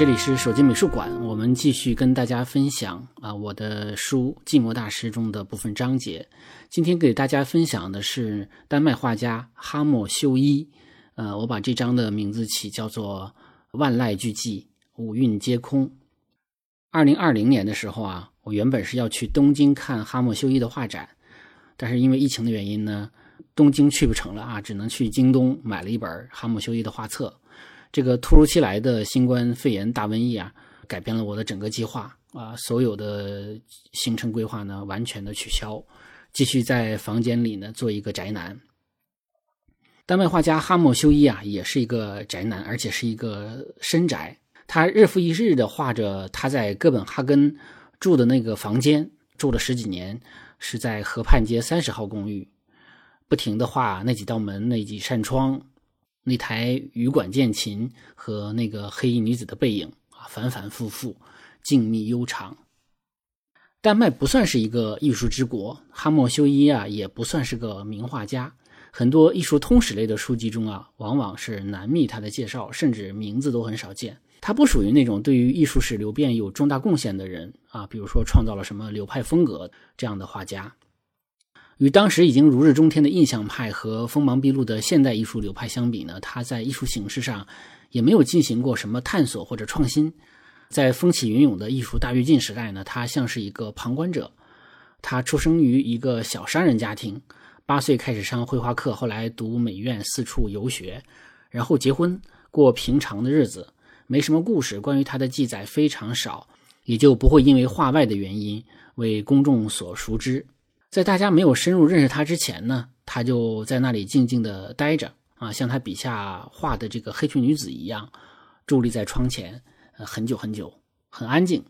这里是手机美术馆，我们继续跟大家分享啊我的书《寂寞大师》中的部分章节。今天给大家分享的是丹麦画家哈默修伊，呃，我把这章的名字起叫做《万籁俱寂，五蕴皆空》。二零二零年的时候啊，我原本是要去东京看哈默修伊的画展，但是因为疫情的原因呢，东京去不成了啊，只能去京东买了一本哈默修伊的画册。这个突如其来的新冠肺炎大瘟疫啊，改变了我的整个计划啊，所有的行程规划呢完全的取消，继续在房间里呢做一个宅男。丹麦画家哈默修伊啊，也是一个宅男，而且是一个深宅。他日复一日的画着他在哥本哈根住的那个房间，住了十几年，是在河畔街三十号公寓，不停的画那几道门、那几扇窗。那台羽管键琴和那个黑衣女子的背影啊，反反复复，静谧悠长。丹麦不算是一个艺术之国，哈默修伊啊也不算是个名画家。很多艺术通史类的书籍中啊，往往是难觅他的介绍，甚至名字都很少见。他不属于那种对于艺术史流变有重大贡献的人啊，比如说创造了什么流派风格这样的画家。与当时已经如日中天的印象派和锋芒毕露的现代艺术流派相比呢，他在艺术形式上也没有进行过什么探索或者创新。在风起云涌的艺术大跃进时代呢，他像是一个旁观者。他出生于一个小商人家庭，八岁开始上绘画课，后来读美院，四处游学，然后结婚，过平常的日子，没什么故事。关于他的记载非常少，也就不会因为画外的原因为公众所熟知。在大家没有深入认识他之前呢，他就在那里静静地待着啊，像他笔下画的这个黑裙女子一样，伫立在窗前，呃，很久很久，很安静。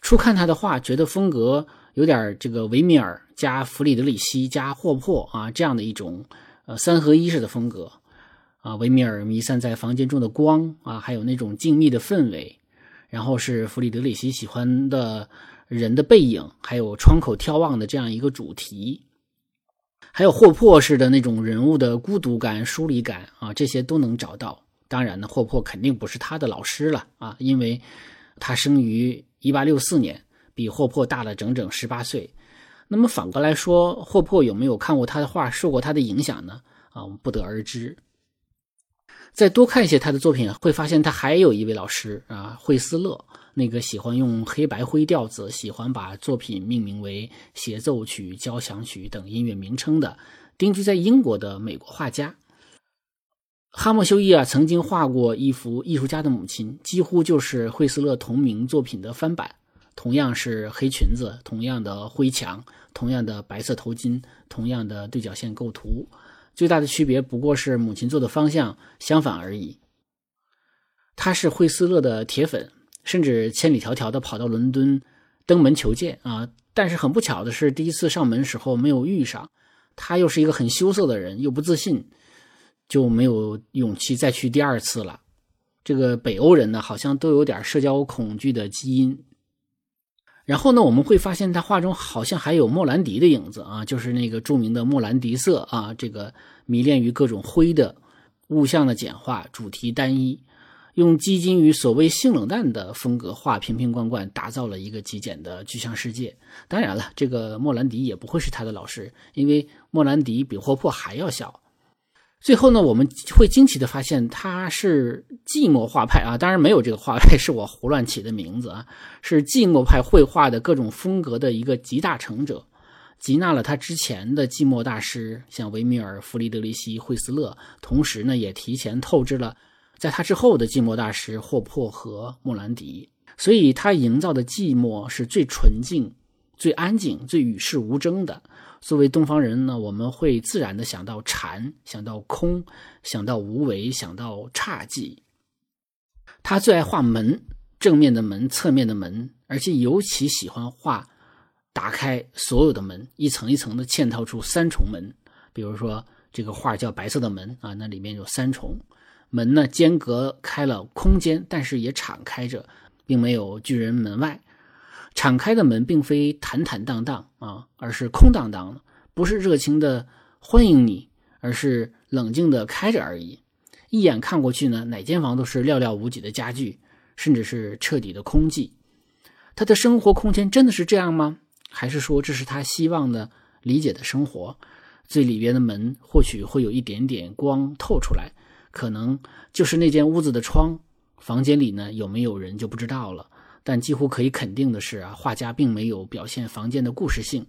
初看他的画，觉得风格有点这个维米尔加弗里德里希加霍珀啊这样的一种呃三合一式的风格啊，维米尔弥散在房间中的光啊，还有那种静谧的氛围，然后是弗里德里希喜欢的。人的背影，还有窗口眺望的这样一个主题，还有霍珀式的那种人物的孤独感、疏离感啊，这些都能找到。当然呢，霍珀肯定不是他的老师了啊，因为他生于一八六四年，比霍珀大了整整十八岁。那么反过来说，霍珀有没有看过他的画，受过他的影响呢？啊，我们不得而知。再多看一些他的作品，会发现他还有一位老师啊，惠斯勒。那个喜欢用黑白灰调子，喜欢把作品命名为协奏曲、交响曲等音乐名称的，定居在英国的美国画家哈默修伊啊，曾经画过一幅艺术家的母亲，几乎就是惠斯勒同名作品的翻版，同样是黑裙子，同样的灰墙，同样的白色头巾，同样的对角线构图，最大的区别不过是母亲坐的方向相反而已。他是惠斯勒的铁粉。甚至千里迢迢的跑到伦敦登门求见啊！但是很不巧的是，第一次上门时候没有遇上。他又是一个很羞涩的人，又不自信，就没有勇气再去第二次了。这个北欧人呢，好像都有点社交恐惧的基因。然后呢，我们会发现他画中好像还有莫兰迪的影子啊，就是那个著名的莫兰迪色啊，这个迷恋于各种灰的物象的简化，主题单一。用基金与所谓性冷淡的风格画瓶瓶罐罐，打造了一个极简的具象世界。当然了，这个莫兰迪也不会是他的老师，因为莫兰迪比霍珀还要小。最后呢，我们会惊奇的发现他是寂寞画派啊，当然没有这个画派是我胡乱起的名字啊，是寂寞派绘画的各种风格的一个集大成者，集纳了他之前的寂寞大师，像维米尔、弗里德里希、惠斯勒，同时呢，也提前透支了。在他之后的寂寞大师霍珀和莫兰迪，所以他营造的寂寞是最纯净、最安静、最与世无争的。作为东方人呢，我们会自然的想到禅，想到空，想到无为，想到侘寂。他最爱画门，正面的门、侧面的门，而且尤其喜欢画打开所有的门，一层一层的嵌套出三重门。比如说这个画叫《白色的门》啊，那里面有三重。门呢，间隔开了空间，但是也敞开着，并没有拒人门外。敞开的门并非坦坦荡荡啊，而是空荡荡的，不是热情的欢迎你，而是冷静的开着而已。一眼看过去呢，哪间房都是寥寥无几的家具，甚至是彻底的空寂。他的生活空间真的是这样吗？还是说这是他希望的理解的生活？最里边的门或许会有一点点光透出来，可能就是那间屋子的窗。房间里呢有没有人就不知道了。但几乎可以肯定的是啊，画家并没有表现房间的故事性，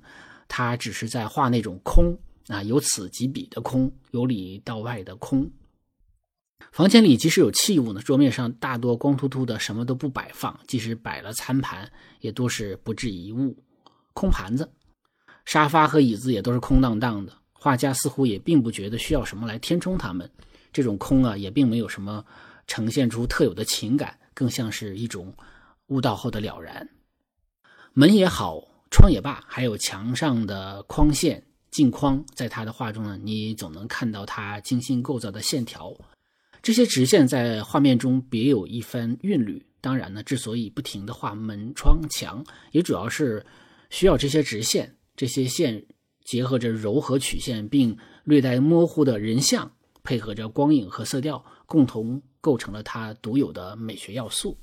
他只是在画那种空啊，由此及彼的空，由里到外的空。房间里即使有器物呢，桌面上大多光秃秃的，什么都不摆放；即使摆了餐盘，也多是不置一物，空盘子。沙发和椅子也都是空荡荡的。画家似乎也并不觉得需要什么来填充它们。这种空啊，也并没有什么呈现出特有的情感，更像是一种。悟道后的了然，门也好，窗也罢，还有墙上的框线、镜框，在他的画中呢，你总能看到他精心构造的线条。这些直线在画面中别有一番韵律。当然呢，之所以不停地画门窗墙，也主要是需要这些直线。这些线结合着柔和曲线，并略带模糊的人像，配合着光影和色调，共同构成了它独有的美学要素。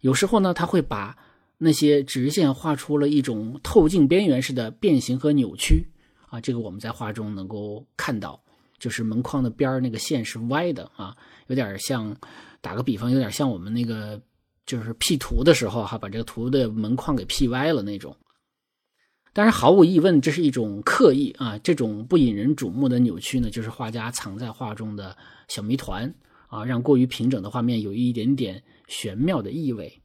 有时候呢，他会把那些直线画出了一种透镜边缘式的变形和扭曲啊，这个我们在画中能够看到，就是门框的边儿那个线是歪的啊，有点像，打个比方，有点像我们那个就是 P 图的时候哈，把这个图的门框给 P 歪了那种。但是毫无疑问，这是一种刻意啊，这种不引人瞩目的扭曲呢，就是画家藏在画中的小谜团啊，让过于平整的画面有一点点。玄妙的意味，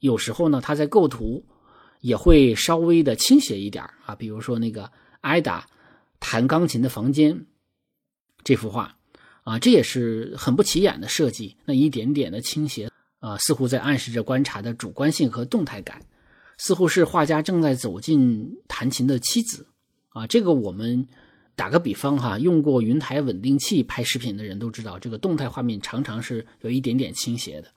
有时候呢，他在构图也会稍微的倾斜一点啊，比如说那个艾达弹钢琴的房间这幅画啊，这也是很不起眼的设计。那一点点的倾斜啊，似乎在暗示着观察的主观性和动态感，似乎是画家正在走进弹琴的妻子啊。这个我们打个比方哈，用过云台稳定器拍视频的人都知道，这个动态画面常常是有一点点倾斜的。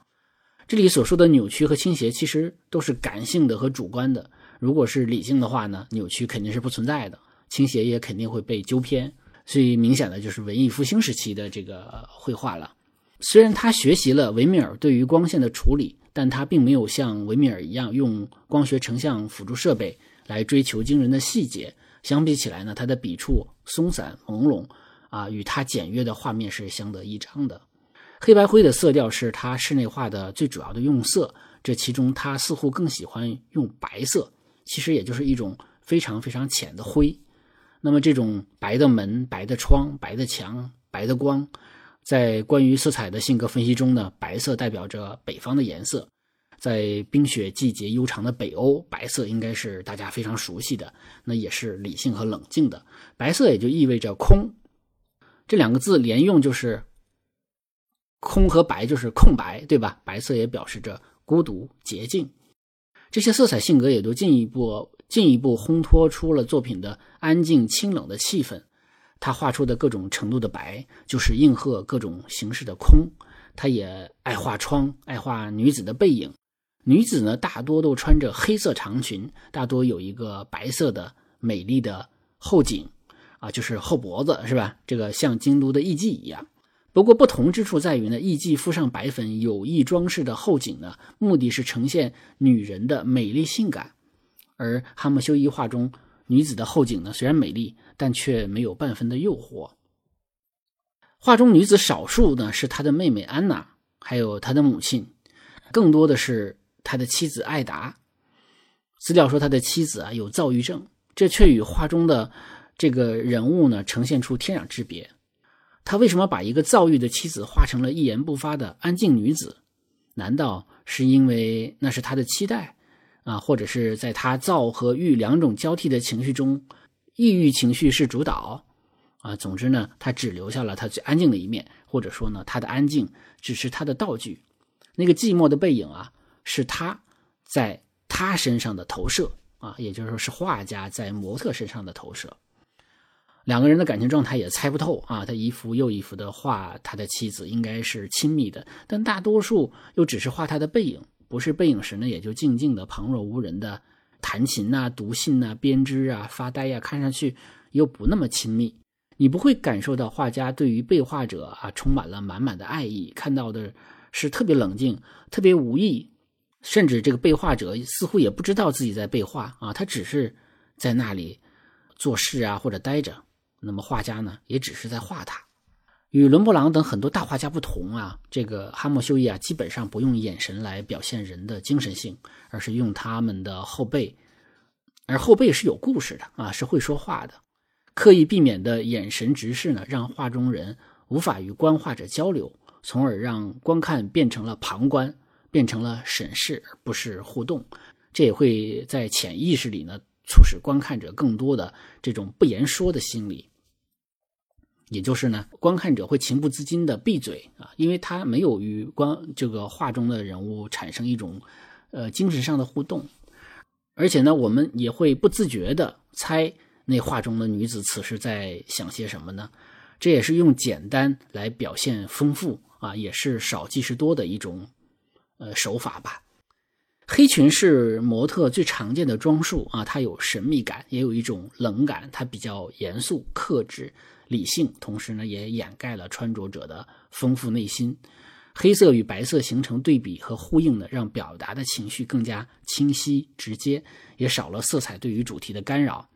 这里所说的扭曲和倾斜，其实都是感性的和主观的。如果是理性的话呢，扭曲肯定是不存在的，倾斜也肯定会被纠偏。最明显的就是文艺复兴时期的这个绘画了。虽然他学习了维米尔对于光线的处理，但他并没有像维米尔一样用光学成像辅助设备来追求惊人的细节。相比起来呢，他的笔触松散朦胧，啊，与他简约的画面是相得益彰的。黑白灰的色调是他室内画的最主要的用色，这其中他似乎更喜欢用白色，其实也就是一种非常非常浅的灰。那么这种白的门、白的窗、白的墙、白的光，在关于色彩的性格分析中呢，白色代表着北方的颜色，在冰雪季节悠长的北欧，白色应该是大家非常熟悉的，那也是理性和冷静的。白色也就意味着空，这两个字连用就是。空和白就是空白，对吧？白色也表示着孤独、洁净。这些色彩性格也都进一步、进一步烘托出了作品的安静、清冷的气氛。他画出的各种程度的白，就是应和各种形式的空。他也爱画窗，爱画女子的背影。女子呢，大多都穿着黑色长裙，大多有一个白色的美丽的后颈，啊，就是后脖子，是吧？这个像京都的艺妓一样。不过不同之处在于呢，艺妓敷上白粉有意装饰的后颈呢，目的是呈现女人的美丽性感；而哈姆修伊画中女子的后颈呢，虽然美丽，但却没有半分的诱惑。画中女子少数呢是他的妹妹安娜，还有他的母亲，更多的是他的妻子艾达。资料说他的妻子啊有躁郁症，这却与画中的这个人物呢呈现出天壤之别。他为什么把一个躁郁的妻子画成了一言不发的安静女子？难道是因为那是他的期待啊？或者是在他躁和郁两种交替的情绪中，抑郁情绪是主导啊？总之呢，他只留下了他最安静的一面，或者说呢，他的安静只是他的道具。那个寂寞的背影啊，是他在他身上的投射啊，也就是说，是画家在模特身上的投射。两个人的感情状态也猜不透啊，他一幅又一幅的画他的妻子，应该是亲密的，但大多数又只是画他的背影，不是背影时呢，也就静静的旁若无人的弹琴呐、读信呐、编织啊、发呆呀，看上去又不那么亲密。你不会感受到画家对于被画者啊充满了满满的爱意，看到的是特别冷静、特别无意，甚至这个被画者似乎也不知道自己在被画啊，他只是在那里做事啊或者待着。那么画家呢，也只是在画他。与伦勃朗等很多大画家不同啊，这个哈默修伊啊，基本上不用眼神来表现人的精神性，而是用他们的后背，而后背是有故事的啊，是会说话的。刻意避免的眼神直视呢，让画中人无法与观画者交流，从而让观看变成了旁观，变成了审视，不是互动。这也会在潜意识里呢，促使观看者更多的这种不言说的心理。也就是呢，观看者会情不自禁的闭嘴啊，因为他没有与观这个画中的人物产生一种呃精神上的互动，而且呢，我们也会不自觉的猜那画中的女子此时在想些什么呢？这也是用简单来表现丰富啊，也是少即是多的一种呃手法吧。黑裙是模特最常见的装束啊，它有神秘感，也有一种冷感，它比较严肃克制。理性，同时呢，也掩盖了穿着者的丰富内心。黑色与白色形成对比和呼应呢，让表达的情绪更加清晰直接，也少了色彩对于主题的干扰。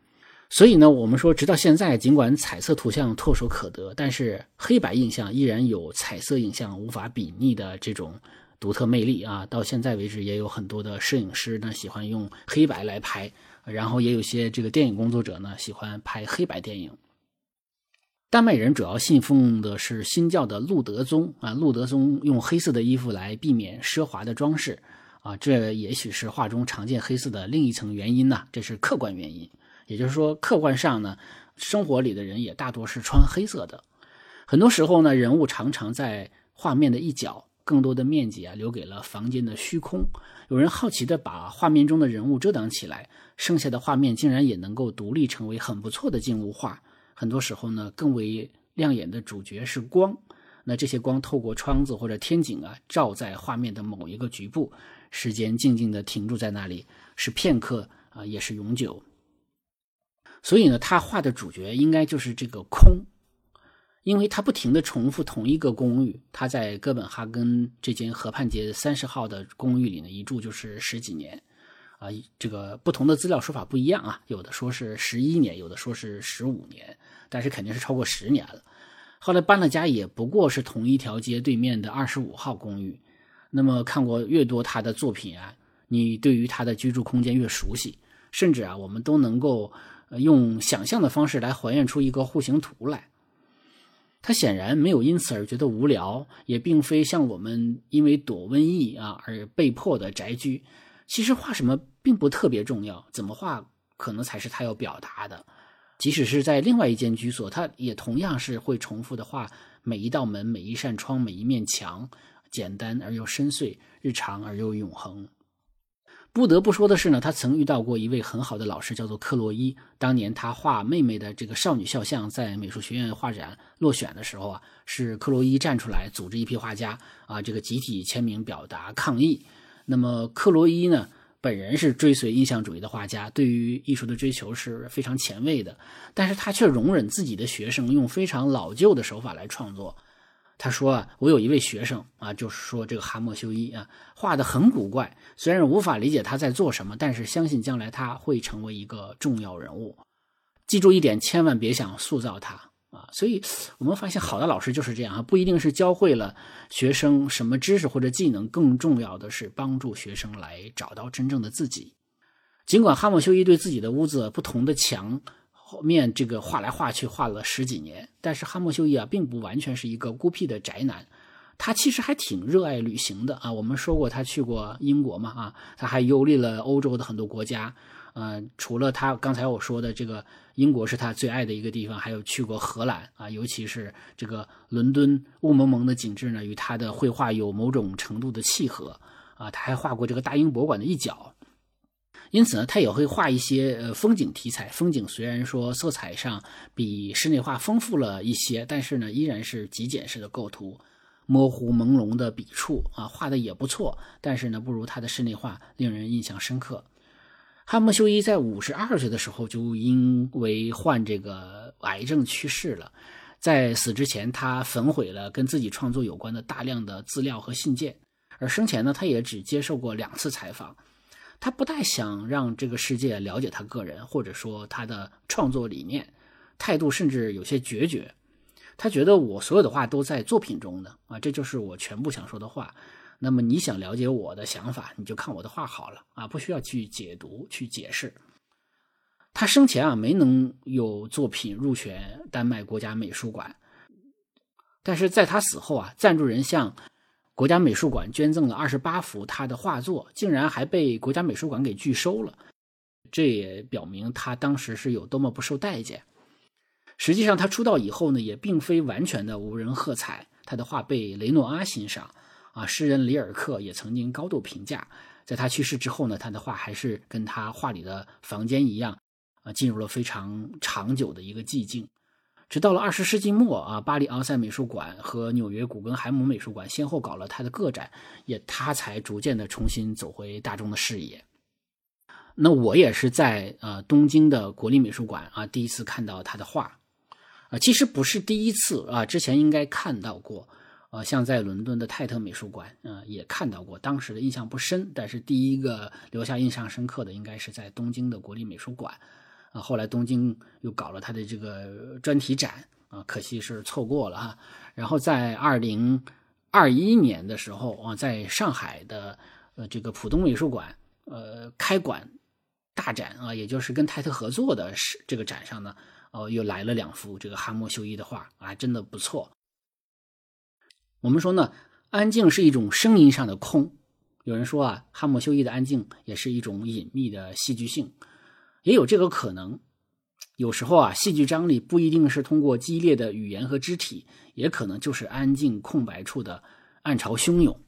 所以呢，我们说，直到现在，尽管彩色图像唾手可得，但是黑白印象依然有彩色影像无法比拟的这种独特魅力啊！到现在为止，也有很多的摄影师呢喜欢用黑白来拍，然后也有些这个电影工作者呢喜欢拍黑白电影。丹麦人主要信奉的是新教的路德宗啊，路德宗用黑色的衣服来避免奢华的装饰啊，这也许是画中常见黑色的另一层原因呢，这是客观原因。也就是说，客观上呢，生活里的人也大多是穿黑色的。很多时候呢，人物常常在画面的一角，更多的面积啊留给了房间的虚空。有人好奇的把画面中的人物遮挡起来，剩下的画面竟然也能够独立成为很不错的静物画。很多时候呢，更为亮眼的主角是光。那这些光透过窗子或者天井啊，照在画面的某一个局部，时间静静的停住在那里，是片刻啊，也是永久。所以呢，他画的主角应该就是这个空，因为他不停的重复同一个公寓。他在哥本哈根这间河畔街三十号的公寓里呢，一住就是十几年。啊，这个不同的资料说法不一样啊，有的说是十一年，有的说是十五年，但是肯定是超过十年了。后来搬了家，也不过是同一条街对面的二十五号公寓。那么看过越多他的作品啊，你对于他的居住空间越熟悉，甚至啊，我们都能够用想象的方式来还原出一个户型图来。他显然没有因此而觉得无聊，也并非像我们因为躲瘟疫啊而被迫的宅居。其实画什么并不特别重要，怎么画可能才是他要表达的。即使是在另外一间居所，他也同样是会重复的画每一道门、每一扇窗、每一面墙，简单而又深邃，日常而又永恒。不得不说的是呢，他曾遇到过一位很好的老师，叫做克洛伊。当年他画妹妹的这个少女肖像，在美术学院画展落选的时候啊，是克洛伊站出来组织一批画家啊，这个集体签名表达抗议。那么克洛伊呢？本人是追随印象主义的画家，对于艺术的追求是非常前卫的。但是他却容忍自己的学生用非常老旧的手法来创作。他说啊，我有一位学生啊，就是说这个哈默修伊啊，画的很古怪。虽然无法理解他在做什么，但是相信将来他会成为一个重要人物。记住一点，千万别想塑造他。啊，所以我们发现好的老师就是这样啊，不一定是教会了学生什么知识或者技能，更重要的是帮助学生来找到真正的自己。尽管哈姆修伊对自己的屋子不同的墙面这个画来画去画了十几年，但是哈姆修伊啊，并不完全是一个孤僻的宅男，他其实还挺热爱旅行的啊。我们说过他去过英国嘛啊，他还游历了欧洲的很多国家。呃，除了他刚才我说的这个英国是他最爱的一个地方，还有去过荷兰啊，尤其是这个伦敦雾蒙蒙的景致呢，与他的绘画有某种程度的契合啊。他还画过这个大英博物馆的一角，因此呢，他也会画一些呃风景题材。风景虽然说色彩上比室内画丰富了一些，但是呢，依然是极简式的构图，模糊朦胧的笔触啊，画的也不错，但是呢，不如他的室内画令人印象深刻。哈默修伊在五十二岁的时候就因为患这个癌症去世了。在死之前，他焚毁了跟自己创作有关的大量的资料和信件。而生前呢，他也只接受过两次采访。他不太想让这个世界了解他个人，或者说他的创作理念，态度甚至有些决绝。他觉得我所有的话都在作品中呢，啊，这就是我全部想说的话。那么你想了解我的想法，你就看我的画好了啊，不需要去解读、去解释。他生前啊没能有作品入选丹麦国家美术馆，但是在他死后啊，赞助人向国家美术馆捐赠了二十八幅他的画作，竟然还被国家美术馆给拒收了。这也表明他当时是有多么不受待见。实际上，他出道以后呢，也并非完全的无人喝彩。他的画被雷诺阿欣赏，啊，诗人里尔克也曾经高度评价。在他去世之后呢，他的画还是跟他画里的房间一样。啊，进入了非常长久的一个寂静，直到了二十世纪末啊，巴黎奥赛美术馆和纽约古根海姆美术馆先后搞了他的个展，也他才逐渐的重新走回大众的视野。那我也是在呃东京的国立美术馆啊第一次看到他的画，啊，其实不是第一次啊，之前应该看到过，呃，像在伦敦的泰特美术馆，呃，也看到过，当时的印象不深，但是第一个留下印象深刻的应该是在东京的国立美术馆。啊，后来东京又搞了他的这个专题展啊，可惜是错过了哈。然后在二零二一年的时候啊，在上海的呃这个浦东美术馆呃开馆大展啊，也就是跟泰特合作的是这个展上呢，哦又来了两幅这个哈莫修一的画啊，真的不错。我们说呢，安静是一种声音上的空。有人说啊，哈莫修一的安静也是一种隐秘的戏剧性。也有这个可能，有时候啊，戏剧张力不一定是通过激烈的语言和肢体，也可能就是安静空白处的暗潮汹涌。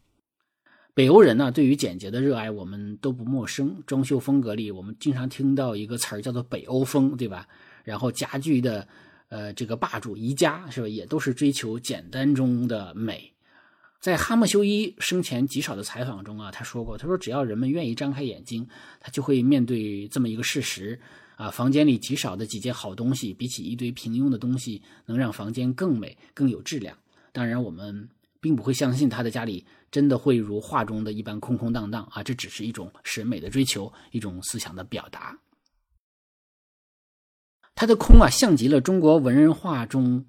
北欧人呢，对于简洁的热爱我们都不陌生。装修风格里，我们经常听到一个词儿叫做“北欧风”，对吧？然后家具的，呃，这个霸主宜家是吧，也都是追求简单中的美。在哈莫修伊生前极少的采访中啊，他说过：“他说只要人们愿意张开眼睛，他就会面对这么一个事实啊，房间里极少的几件好东西，比起一堆平庸的东西，能让房间更美、更有质量。当然，我们并不会相信他的家里真的会如画中的一般空空荡荡啊，这只是一种审美的追求，一种思想的表达。它的空啊，像极了中国文人画中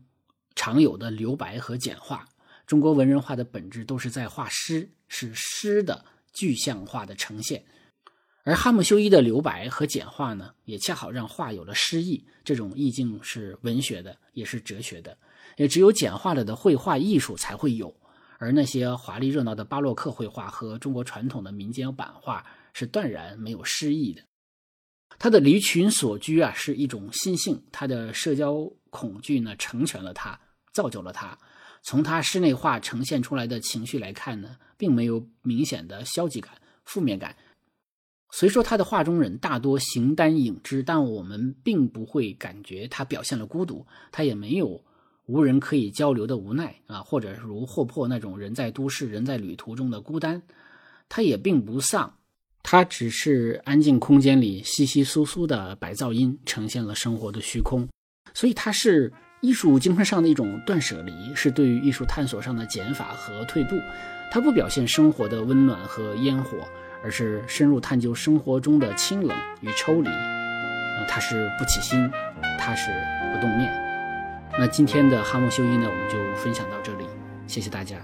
常有的留白和简化。”中国文人画的本质都是在画诗，是诗的具象化的呈现。而哈姆修伊的留白和简化呢，也恰好让画有了诗意。这种意境是文学的，也是哲学的。也只有简化了的绘画艺术才会有。而那些华丽热闹的巴洛克绘画和中国传统的民间版画是断然没有诗意的。他的离群所居啊，是一种心性。他的社交恐惧呢，成全了他，造就了他。从他室内画呈现出来的情绪来看呢，并没有明显的消极感、负面感。虽说他的画中人大多形单影只，但我们并不会感觉他表现了孤独。他也没有无人可以交流的无奈啊，或者如霍珀那种人在都市、人在旅途中的孤单。他也并不丧，它只是安静空间里稀稀疏疏的白噪音，呈现了生活的虚空。所以它是。艺术精神上的一种断舍离，是对于艺术探索上的减法和退步。它不表现生活的温暖和烟火，而是深入探究生活中的清冷与抽离。啊，它是不起心，它是不动念。那今天的哈莫修一呢，我们就分享到这里，谢谢大家。